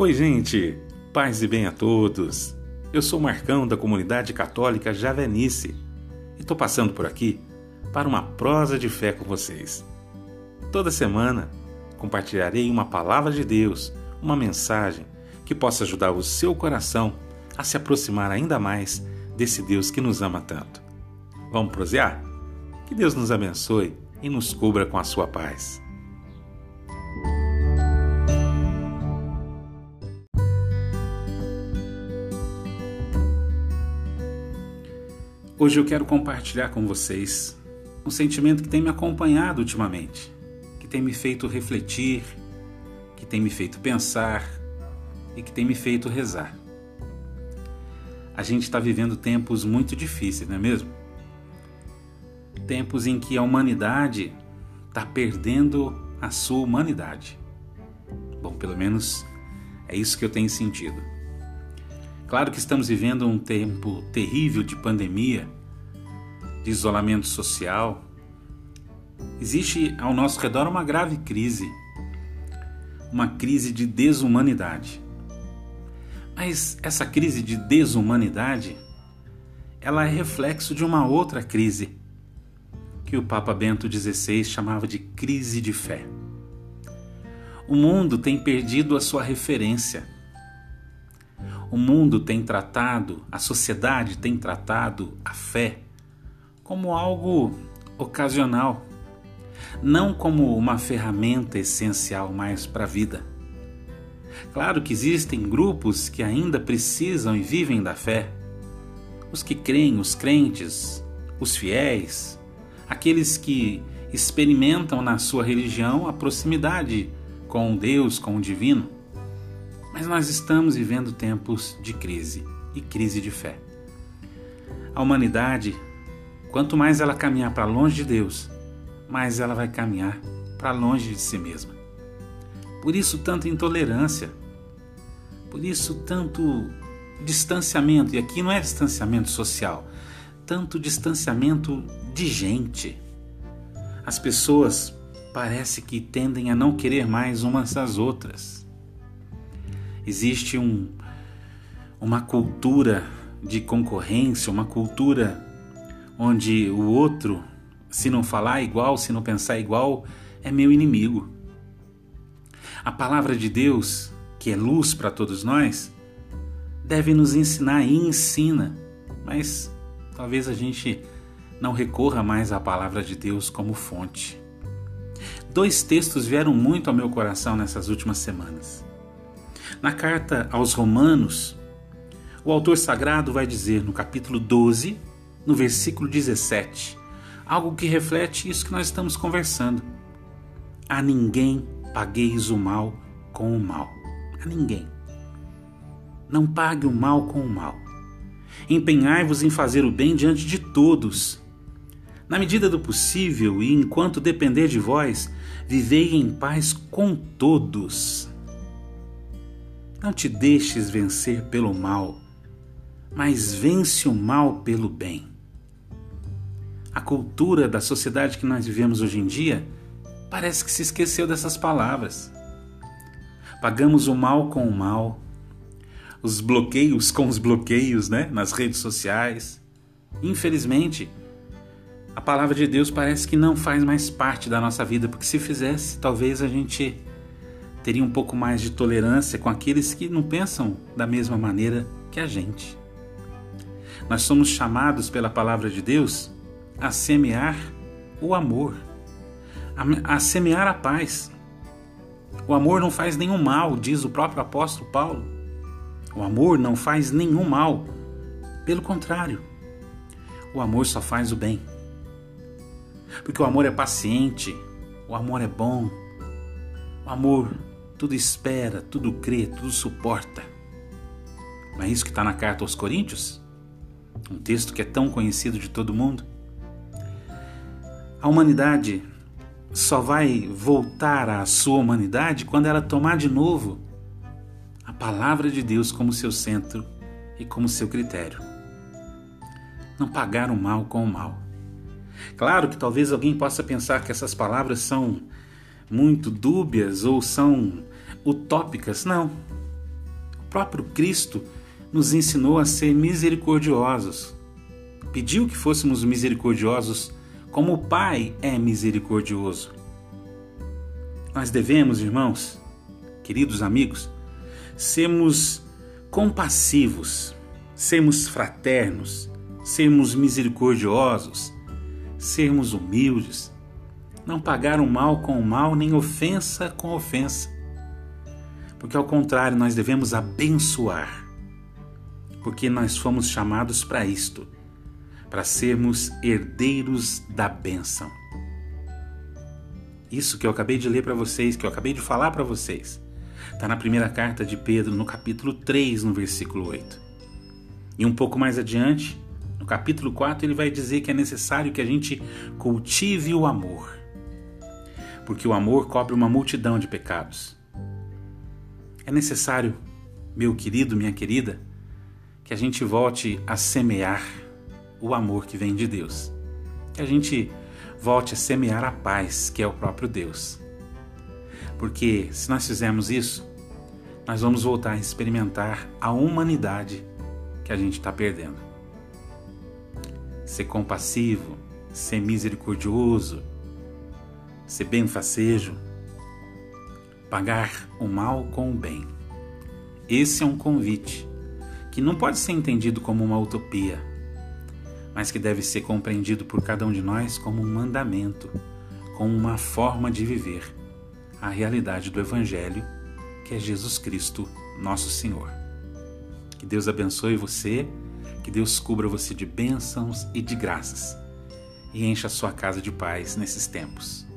Oi, gente! Paz e bem a todos! Eu sou Marcão da comunidade católica Javenice e estou passando por aqui para uma prosa de fé com vocês. Toda semana compartilharei uma palavra de Deus, uma mensagem que possa ajudar o seu coração a se aproximar ainda mais desse Deus que nos ama tanto. Vamos prosear? Que Deus nos abençoe e nos cubra com a sua paz. Hoje eu quero compartilhar com vocês um sentimento que tem me acompanhado ultimamente, que tem me feito refletir, que tem me feito pensar e que tem me feito rezar. A gente está vivendo tempos muito difíceis, não é mesmo? Tempos em que a humanidade está perdendo a sua humanidade. Bom, pelo menos é isso que eu tenho sentido. Claro que estamos vivendo um tempo terrível de pandemia, de isolamento social. Existe ao nosso redor uma grave crise, uma crise de desumanidade. Mas essa crise de desumanidade, ela é reflexo de uma outra crise, que o Papa Bento XVI chamava de crise de fé. O mundo tem perdido a sua referência o mundo tem tratado, a sociedade tem tratado a fé como algo ocasional, não como uma ferramenta essencial mais para a vida. Claro que existem grupos que ainda precisam e vivem da fé. Os que creem, os crentes, os fiéis, aqueles que experimentam na sua religião a proximidade com Deus, com o divino. Mas nós estamos vivendo tempos de crise e crise de fé. A humanidade, quanto mais ela caminhar para longe de Deus, mais ela vai caminhar para longe de si mesma. Por isso, tanta intolerância, por isso, tanto distanciamento, e aqui não é distanciamento social, tanto distanciamento de gente. As pessoas parece que tendem a não querer mais umas às outras. Existe um, uma cultura de concorrência, uma cultura onde o outro, se não falar igual, se não pensar igual, é meu inimigo. A palavra de Deus, que é luz para todos nós, deve nos ensinar e ensina, mas talvez a gente não recorra mais à palavra de Deus como fonte. Dois textos vieram muito ao meu coração nessas últimas semanas. Na carta aos Romanos, o autor sagrado vai dizer no capítulo 12, no versículo 17, algo que reflete isso que nós estamos conversando. A ninguém pagueis o mal com o mal. A ninguém. Não pague o mal com o mal. Empenhai-vos em fazer o bem diante de todos. Na medida do possível e enquanto depender de vós, vivei em paz com todos. Não te deixes vencer pelo mal, mas vence o mal pelo bem. A cultura da sociedade que nós vivemos hoje em dia parece que se esqueceu dessas palavras. Pagamos o mal com o mal, os bloqueios com os bloqueios, né, nas redes sociais. Infelizmente, a palavra de Deus parece que não faz mais parte da nossa vida, porque se fizesse, talvez a gente teria um pouco mais de tolerância com aqueles que não pensam da mesma maneira que a gente. Nós somos chamados pela palavra de Deus a semear o amor, a, semear a paz. O amor não faz nenhum mal, diz o próprio apóstolo Paulo. O amor não faz nenhum mal. Pelo contrário, o amor só faz o bem. Porque o amor é paciente, o amor é bom, o amor tudo espera, tudo crê, tudo suporta. Não é isso que está na carta aos Coríntios? Um texto que é tão conhecido de todo mundo. A humanidade só vai voltar à sua humanidade quando ela tomar de novo a palavra de Deus como seu centro e como seu critério. Não pagar o mal com o mal. Claro que talvez alguém possa pensar que essas palavras são muito dúbias ou são utópicas. Não. próprio Cristo nos ensinou a ser misericordiosos. Pediu que fôssemos misericordiosos como o Pai é misericordioso. Nós devemos, irmãos, queridos amigos, sermos compassivos, sermos fraternos, sermos misericordiosos, sermos humildes, não pagar o mal com o mal, nem ofensa com ofensa. Porque ao contrário, nós devemos abençoar, porque nós fomos chamados para isto, para sermos herdeiros da bênção. Isso que eu acabei de ler para vocês, que eu acabei de falar para vocês, está na primeira carta de Pedro, no capítulo 3, no versículo 8. E um pouco mais adiante, no capítulo 4, ele vai dizer que é necessário que a gente cultive o amor, porque o amor cobre uma multidão de pecados. É necessário, meu querido, minha querida, que a gente volte a semear o amor que vem de Deus. Que a gente volte a semear a paz, que é o próprio Deus. Porque se nós fizermos isso, nós vamos voltar a experimentar a humanidade que a gente está perdendo. Ser compassivo, ser misericordioso, ser benfacejo, pagar o mal com o bem. Esse é um convite que não pode ser entendido como uma utopia, mas que deve ser compreendido por cada um de nós como um mandamento, como uma forma de viver a realidade do Evangelho, que é Jesus Cristo, nosso Senhor. Que Deus abençoe você, que Deus cubra você de bênçãos e de graças e encha a sua casa de paz nesses tempos.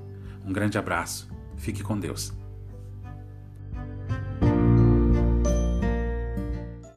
Um grande abraço, fique com Deus.